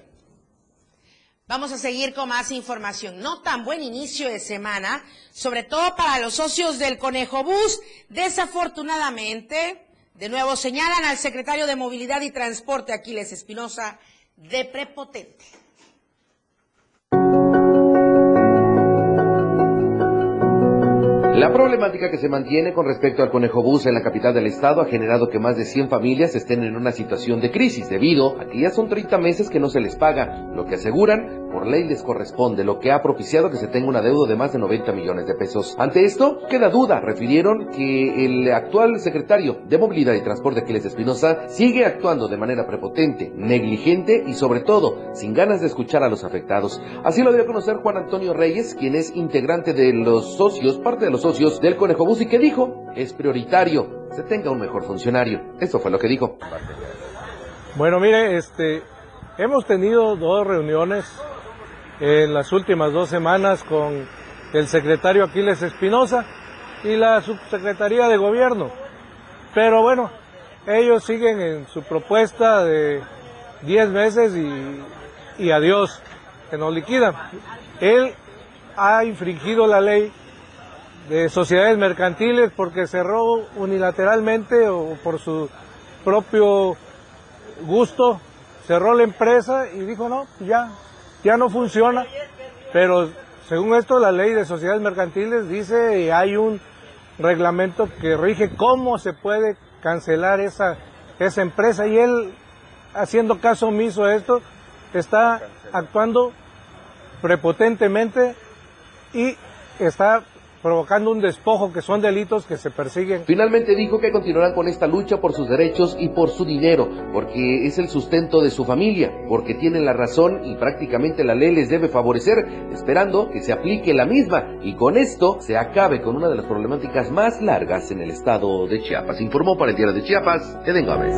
Vamos a seguir con más información. No tan buen inicio de semana, sobre todo para los socios del Conejo Bus. Desafortunadamente, de nuevo señalan al secretario de Movilidad y Transporte, Aquiles Espinosa, de prepotente. La problemática que se mantiene con respecto al conejo bus en la capital del estado ha generado que más de 100 familias estén en una situación de crisis debido a que ya son 30 meses que no se les paga, lo que aseguran por ley les corresponde, lo que ha propiciado que se tenga una deuda de más de 90 millones de pesos. Ante esto, queda duda. Refirieron que el actual secretario de Movilidad y Transporte, Aquiles Espinosa, sigue actuando de manera prepotente, negligente y sobre todo sin ganas de escuchar a los afectados. Así lo dio a conocer Juan Antonio Reyes, quien es integrante de los socios, parte de los socios del Conejo Bus y que dijo, es prioritario se tenga un mejor funcionario. Eso fue lo que dijo. Bueno, mire, este, hemos tenido dos reuniones en las últimas dos semanas con el secretario Aquiles Espinosa y la subsecretaría de gobierno. Pero bueno, ellos siguen en su propuesta de 10 meses y, y adiós, que nos liquida. Él ha infringido la ley de sociedades mercantiles porque cerró unilateralmente o por su propio gusto, cerró la empresa y dijo, no, ya, ya no funciona, pero según esto la ley de sociedades mercantiles dice y hay un reglamento que rige cómo se puede cancelar esa, esa empresa. Y él haciendo caso omiso a esto está actuando prepotentemente y está provocando un despojo que son delitos que se persiguen. Finalmente dijo que continuarán con esta lucha por sus derechos y por su dinero, porque es el sustento de su familia, porque tienen la razón y prácticamente la ley les debe favorecer, esperando que se aplique la misma y con esto se acabe con una de las problemáticas más largas en el estado de Chiapas. Informó para el diario de Chiapas, Eden Gómez.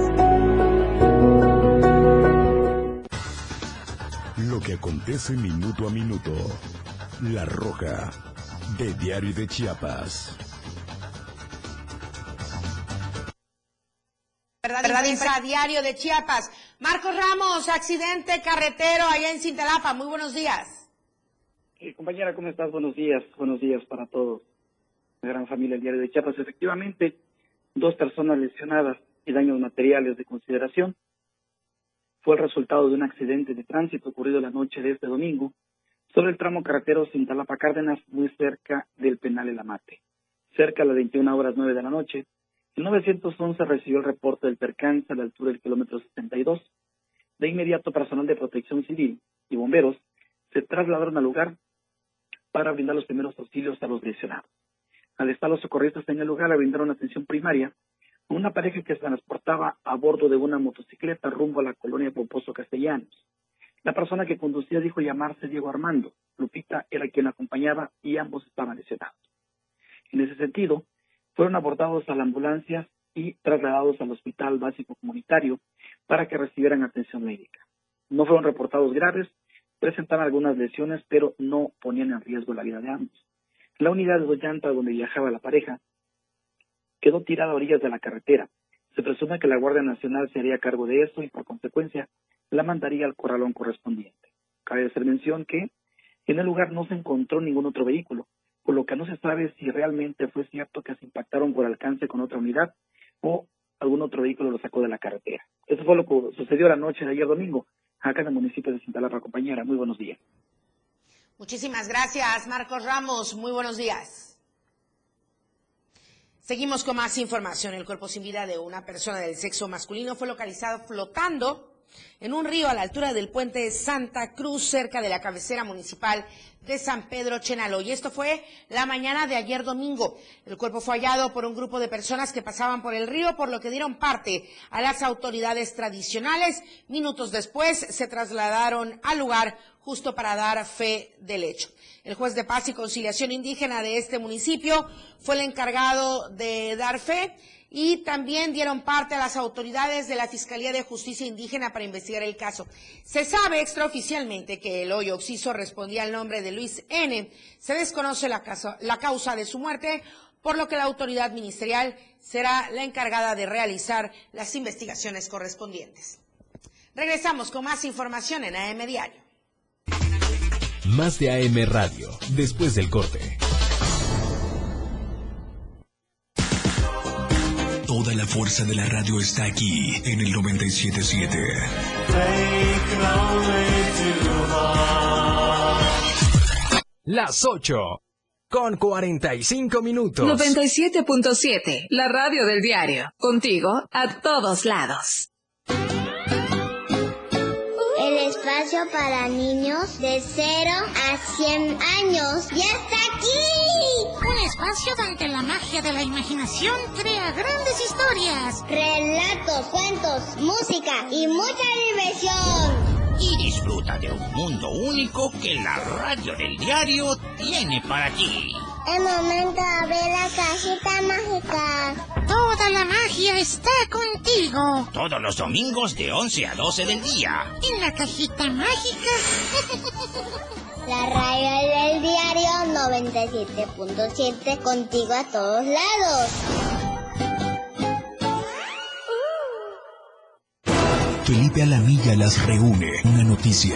Lo que acontece minuto a minuto. La Roja, de Diario de Chiapas. Verdad, a Diario de Chiapas. Marcos Ramos, accidente carretero allá en Cintalapa. Muy buenos días. Eh, compañera, ¿cómo estás? Buenos días. Buenos días para todos. La gran familia del Diario de Chiapas. Efectivamente, dos personas lesionadas y daños materiales de consideración. Fue el resultado de un accidente de tránsito ocurrido la noche de este domingo sobre el tramo carretero Cintalapa Cárdenas, muy cerca del penal El Amate. Cerca a las 21 horas 9 de la noche, el 911 recibió el reporte del percance a la altura del kilómetro 72. De inmediato, personal de protección civil y bomberos se trasladaron al lugar para brindar los primeros auxilios a los lesionados. Al estar los socorristas en el lugar, le brindaron atención primaria a una pareja que se transportaba a bordo de una motocicleta rumbo a la colonia Poposo Castellanos. La persona que conducía dijo llamarse Diego Armando. Lupita era quien acompañaba y ambos estaban lesionados. En ese sentido, fueron abordados a la ambulancia y trasladados al hospital básico comunitario para que recibieran atención médica. No fueron reportados graves, presentaban algunas lesiones, pero no ponían en riesgo la vida de ambos. La unidad de llanta donde viajaba la pareja quedó tirada a orillas de la carretera. Se presume que la Guardia Nacional se haría cargo de eso y, por consecuencia, la mandaría al corralón correspondiente. Cabe hacer mención que en el lugar no se encontró ningún otro vehículo, por lo que no se sabe si realmente fue cierto que se impactaron por alcance con otra unidad o algún otro vehículo lo sacó de la carretera. Eso fue lo que sucedió la noche de ayer domingo, acá en el municipio de Cintalapa, compañera. Muy buenos días. Muchísimas gracias, Marcos Ramos. Muy buenos días. Seguimos con más información. El cuerpo sin vida de una persona del sexo masculino fue localizado flotando en un río a la altura del puente Santa Cruz, cerca de la cabecera municipal de San Pedro Chenalo. Y esto fue la mañana de ayer domingo. El cuerpo fue hallado por un grupo de personas que pasaban por el río, por lo que dieron parte a las autoridades tradicionales. Minutos después se trasladaron al lugar justo para dar fe del hecho. El juez de paz y conciliación indígena de este municipio fue el encargado de dar fe y también dieron parte a las autoridades de la Fiscalía de Justicia Indígena para investigar el caso. Se sabe extraoficialmente que el hoyo oxiso respondía al nombre de Luis N. Se desconoce la, causa de su muerte, por lo que la autoridad ministerial será la encargada de realizar las investigaciones correspondientes. Regresamos con más información en AM Diario. Más de AM Radio, después del corte. La fuerza de la radio está aquí en el 977. Las 8 con 45 minutos. 97.7, la radio del diario. Contigo a todos lados. Espacio para niños de 0 a 100 años ya está aquí. Un espacio donde la magia de la imaginación crea grandes historias. Relatos, cuentos, música y mucha diversión. Y disfruta de un mundo único que la radio del diario tiene para ti. El momento de abrir la cajita mágica. Toda la magia está contigo. Todos los domingos de 11 a 12 del día. En la cajita mágica. La radio del diario 97.7 contigo a todos lados. Felipe Alamilla las reúne. Una noticia.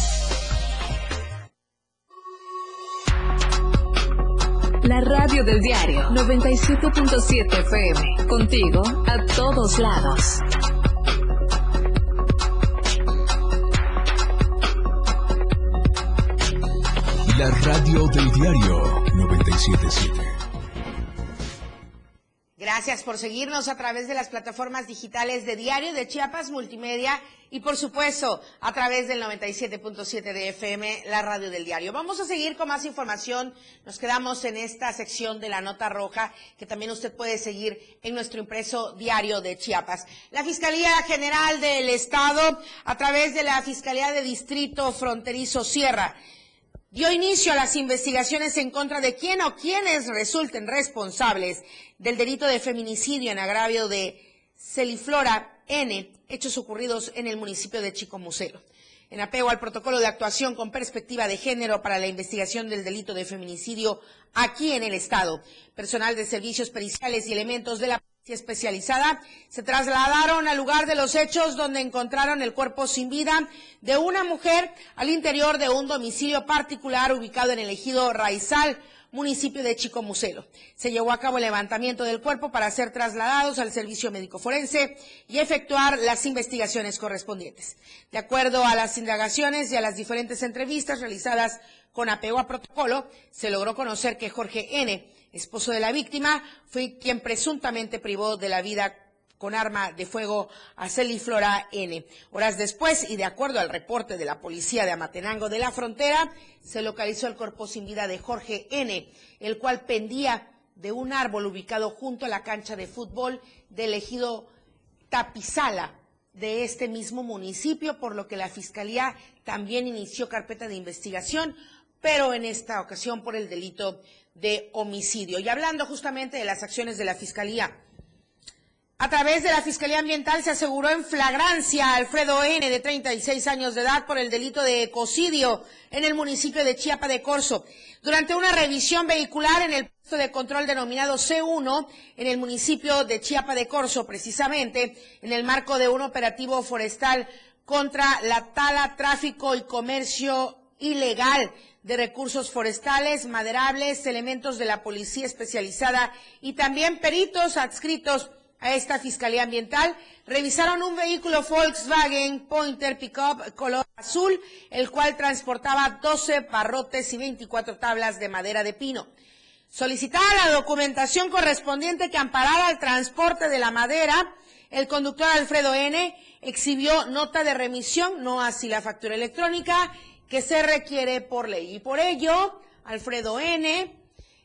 La radio del diario 97.7 FM. Contigo a todos lados. La radio del diario 977. Gracias por seguirnos a través de las plataformas digitales de Diario de Chiapas Multimedia y por supuesto a través del 97.7 de FM, la radio del diario. Vamos a seguir con más información. Nos quedamos en esta sección de la nota roja que también usted puede seguir en nuestro impreso diario de Chiapas. La Fiscalía General del Estado, a través de la Fiscalía de Distrito Fronterizo Sierra, dio inicio a las investigaciones en contra de quién o quienes resulten responsables del delito de feminicidio en agravio de Celiflora N, hechos ocurridos en el municipio de Chicomucelo. En apego al protocolo de actuación con perspectiva de género para la investigación del delito de feminicidio aquí en el Estado, personal de servicios periciales y elementos de la policía especializada se trasladaron al lugar de los hechos donde encontraron el cuerpo sin vida de una mujer al interior de un domicilio particular ubicado en el ejido Raizal, municipio de Chicomucelo. Se llevó a cabo el levantamiento del cuerpo para ser trasladados al servicio médico forense y efectuar las investigaciones correspondientes. De acuerdo a las indagaciones y a las diferentes entrevistas realizadas con apego a protocolo, se logró conocer que Jorge N., esposo de la víctima, fue quien presuntamente privó de la vida con arma de fuego a Celiflora N. Horas después, y de acuerdo al reporte de la policía de Amatenango de la Frontera, se localizó el cuerpo sin vida de Jorge N., el cual pendía de un árbol ubicado junto a la cancha de fútbol del ejido Tapizala de este mismo municipio, por lo que la Fiscalía también inició carpeta de investigación, pero en esta ocasión por el delito de homicidio. Y hablando justamente de las acciones de la Fiscalía, a través de la Fiscalía Ambiental se aseguró en flagrancia a Alfredo N., de 36 años de edad, por el delito de ecocidio en el municipio de Chiapa de Corzo. Durante una revisión vehicular en el puesto de control denominado C1 en el municipio de Chiapa de Corzo, precisamente en el marco de un operativo forestal contra la tala, tráfico y comercio ilegal de recursos forestales, maderables, elementos de la policía especializada y también peritos adscritos a esta Fiscalía Ambiental, revisaron un vehículo Volkswagen Pointer Pickup color azul, el cual transportaba 12 barrotes y 24 tablas de madera de pino. Solicitada la documentación correspondiente que amparara el transporte de la madera, el conductor Alfredo N. exhibió nota de remisión, no así la factura electrónica, que se requiere por ley. Y por ello, Alfredo N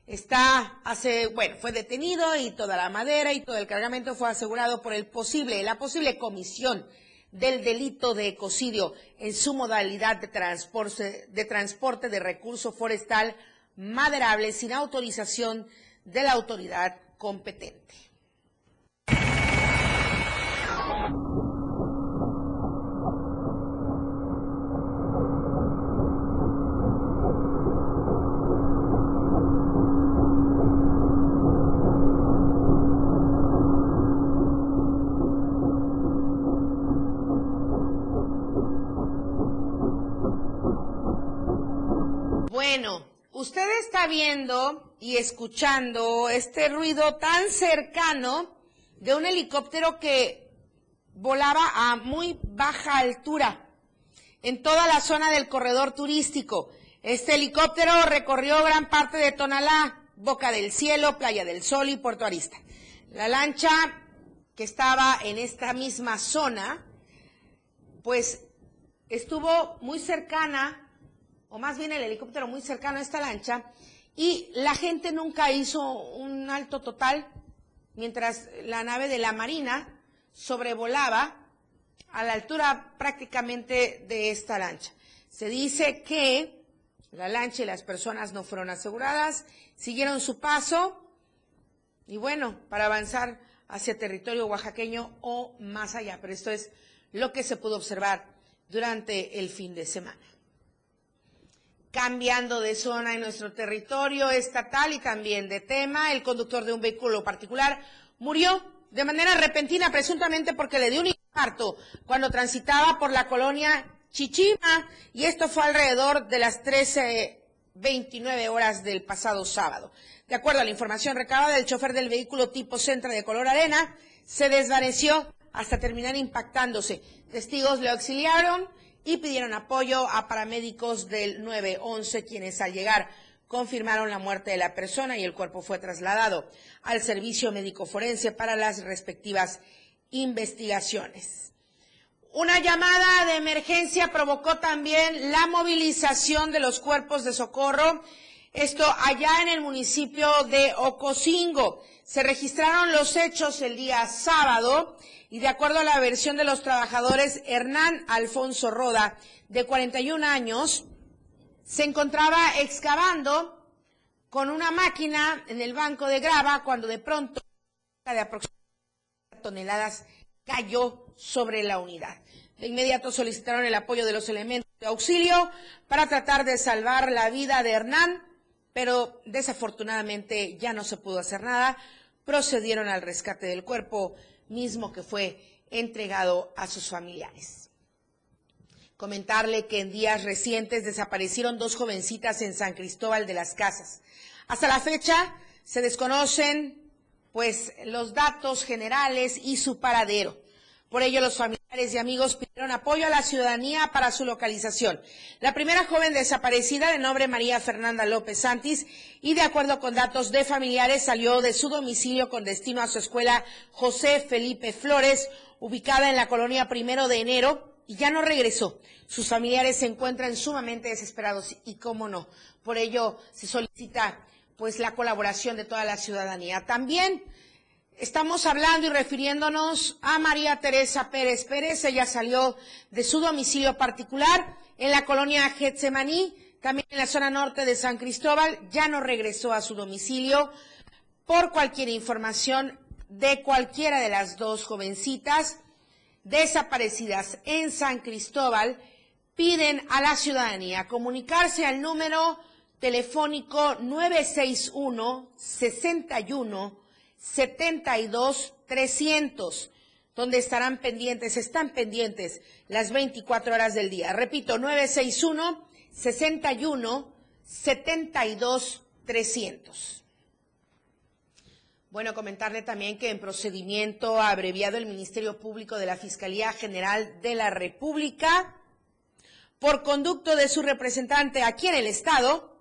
está hace, bueno, fue detenido y toda la madera y todo el cargamento fue asegurado por el posible, la posible comisión del delito de ecocidio en su modalidad de transporte, de transporte de recurso forestal maderable sin autorización de la autoridad competente. Bueno, usted viendo y escuchando este ruido tan cercano de un helicóptero que volaba a muy baja altura en toda la zona del corredor turístico. Este helicóptero recorrió gran parte de Tonalá, Boca del Cielo, Playa del Sol y Puerto Arista. La lancha que estaba en esta misma zona, pues estuvo muy cercana o más bien el helicóptero muy cercano a esta lancha, y la gente nunca hizo un alto total mientras la nave de la Marina sobrevolaba a la altura prácticamente de esta lancha. Se dice que la lancha y las personas no fueron aseguradas, siguieron su paso y bueno, para avanzar hacia territorio oaxaqueño o más allá. Pero esto es lo que se pudo observar durante el fin de semana cambiando de zona en nuestro territorio estatal y también de tema. El conductor de un vehículo particular murió de manera repentina, presuntamente porque le dio un infarto cuando transitaba por la colonia Chichima, y esto fue alrededor de las 13.29 horas del pasado sábado. De acuerdo a la información recabada, el chofer del vehículo tipo Centra de color arena se desvaneció hasta terminar impactándose. Testigos le auxiliaron y pidieron apoyo a paramédicos del 911, quienes al llegar confirmaron la muerte de la persona y el cuerpo fue trasladado al servicio médico forense para las respectivas investigaciones. Una llamada de emergencia provocó también la movilización de los cuerpos de socorro, esto allá en el municipio de Ocosingo. Se registraron los hechos el día sábado y de acuerdo a la versión de los trabajadores, Hernán Alfonso Roda, de 41 años, se encontraba excavando con una máquina en el banco de grava cuando de pronto de aproximadamente toneladas cayó sobre la unidad. De inmediato solicitaron el apoyo de los elementos de auxilio para tratar de salvar la vida de Hernán, pero desafortunadamente ya no se pudo hacer nada. Procedieron al rescate del cuerpo mismo que fue entregado a sus familiares. Comentarle que en días recientes desaparecieron dos jovencitas en San Cristóbal de las Casas. Hasta la fecha se desconocen pues los datos generales y su paradero. Por ello los familiares y amigos pidieron apoyo a la ciudadanía para su localización. La primera joven desaparecida, de nombre María Fernanda López Santis, y de acuerdo con datos de familiares, salió de su domicilio con destino a su escuela José Felipe Flores, ubicada en la colonia Primero de Enero, y ya no regresó. Sus familiares se encuentran sumamente desesperados y, cómo no, por ello se solicita pues la colaboración de toda la ciudadanía. También Estamos hablando y refiriéndonos a María Teresa Pérez Pérez. Ella salió de su domicilio particular en la colonia Getsemaní, también en la zona norte de San Cristóbal. Ya no regresó a su domicilio. Por cualquier información de cualquiera de las dos jovencitas desaparecidas en San Cristóbal, piden a la ciudadanía comunicarse al número telefónico 961 61 72 300, donde estarán pendientes, están pendientes las 24 horas del día. Repito, 961 61 72 300. Bueno, comentarle también que en procedimiento abreviado el Ministerio Público de la Fiscalía General de la República, por conducto de su representante aquí en el Estado,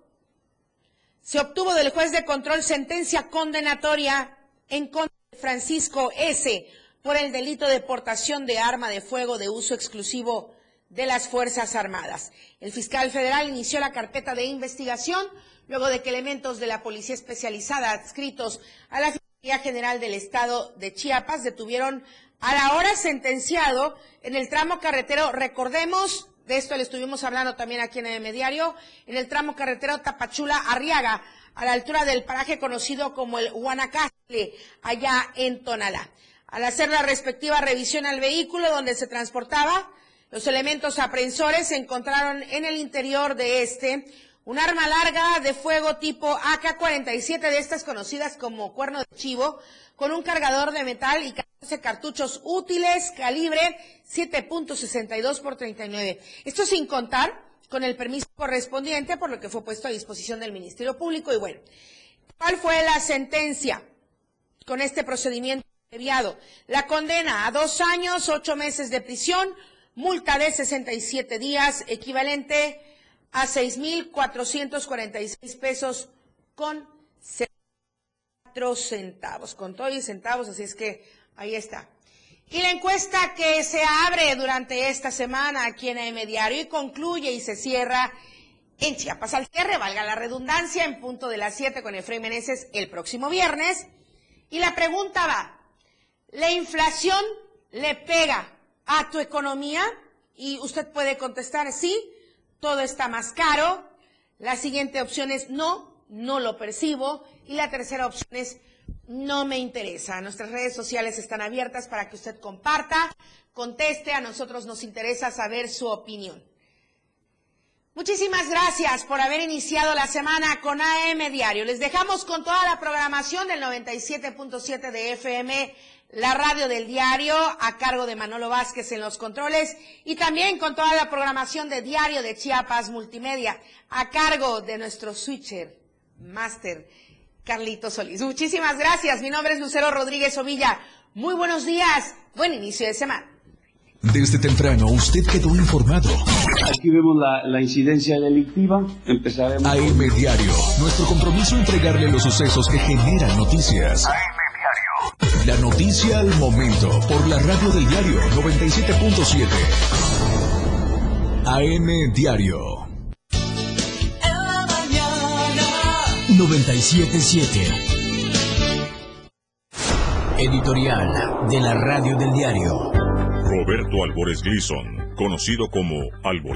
se obtuvo del juez de control sentencia condenatoria en contra de Francisco S. por el delito de portación de arma de fuego de uso exclusivo de las Fuerzas Armadas. El fiscal federal inició la carpeta de investigación luego de que elementos de la Policía Especializada adscritos a la Fiscalía General del Estado de Chiapas detuvieron a la hora sentenciado en el tramo carretero, recordemos, de esto le estuvimos hablando también aquí en el Mediario, en el tramo carretero Tapachula-Arriaga, a la altura del paraje conocido como el Guanacaste, allá en Tonalá. Al hacer la respectiva revisión al vehículo donde se transportaba, los elementos aprensores encontraron en el interior de este un arma larga de fuego tipo AK-47 de estas conocidas como cuerno de chivo, con un cargador de metal y 14 cartuchos útiles calibre 7.62 por 39. Esto sin contar con el permiso correspondiente, por lo que fue puesto a disposición del Ministerio Público. Y bueno, ¿cuál fue la sentencia con este procedimiento abreviado? La condena a dos años, ocho meses de prisión, multa de 67 días, equivalente a 6.446 pesos con cuatro centavos, con todo y centavos, así es que ahí está. Y la encuesta que se abre durante esta semana aquí en AM Diario y concluye y se cierra en Chiapas al cierre, valga la redundancia, en punto de las 7 con Efraín Meneses el próximo viernes. Y la pregunta va, ¿la inflación le pega a tu economía? Y usted puede contestar sí, todo está más caro. La siguiente opción es no, no lo percibo. Y la tercera opción es no me interesa. Nuestras redes sociales están abiertas para que usted comparta, conteste. A nosotros nos interesa saber su opinión. Muchísimas gracias por haber iniciado la semana con AM Diario. Les dejamos con toda la programación del 97.7 de FM, la radio del diario, a cargo de Manolo Vázquez en los controles, y también con toda la programación de Diario de Chiapas Multimedia, a cargo de nuestro switcher, master Carlito Solís. Muchísimas gracias. Mi nombre es Lucero Rodríguez Ovilla. Muy buenos días. Buen inicio de semana. Desde temprano usted quedó informado. Aquí vemos la, incidencia delictiva. Empezaremos. AM Diario. Nuestro compromiso entregarle los sucesos que generan noticias. AM Diario. La noticia al momento por la radio del diario 97.7. AM Diario. 977. Editorial de la Radio del Diario. Roberto Albores Gleason, conocido como Alborí.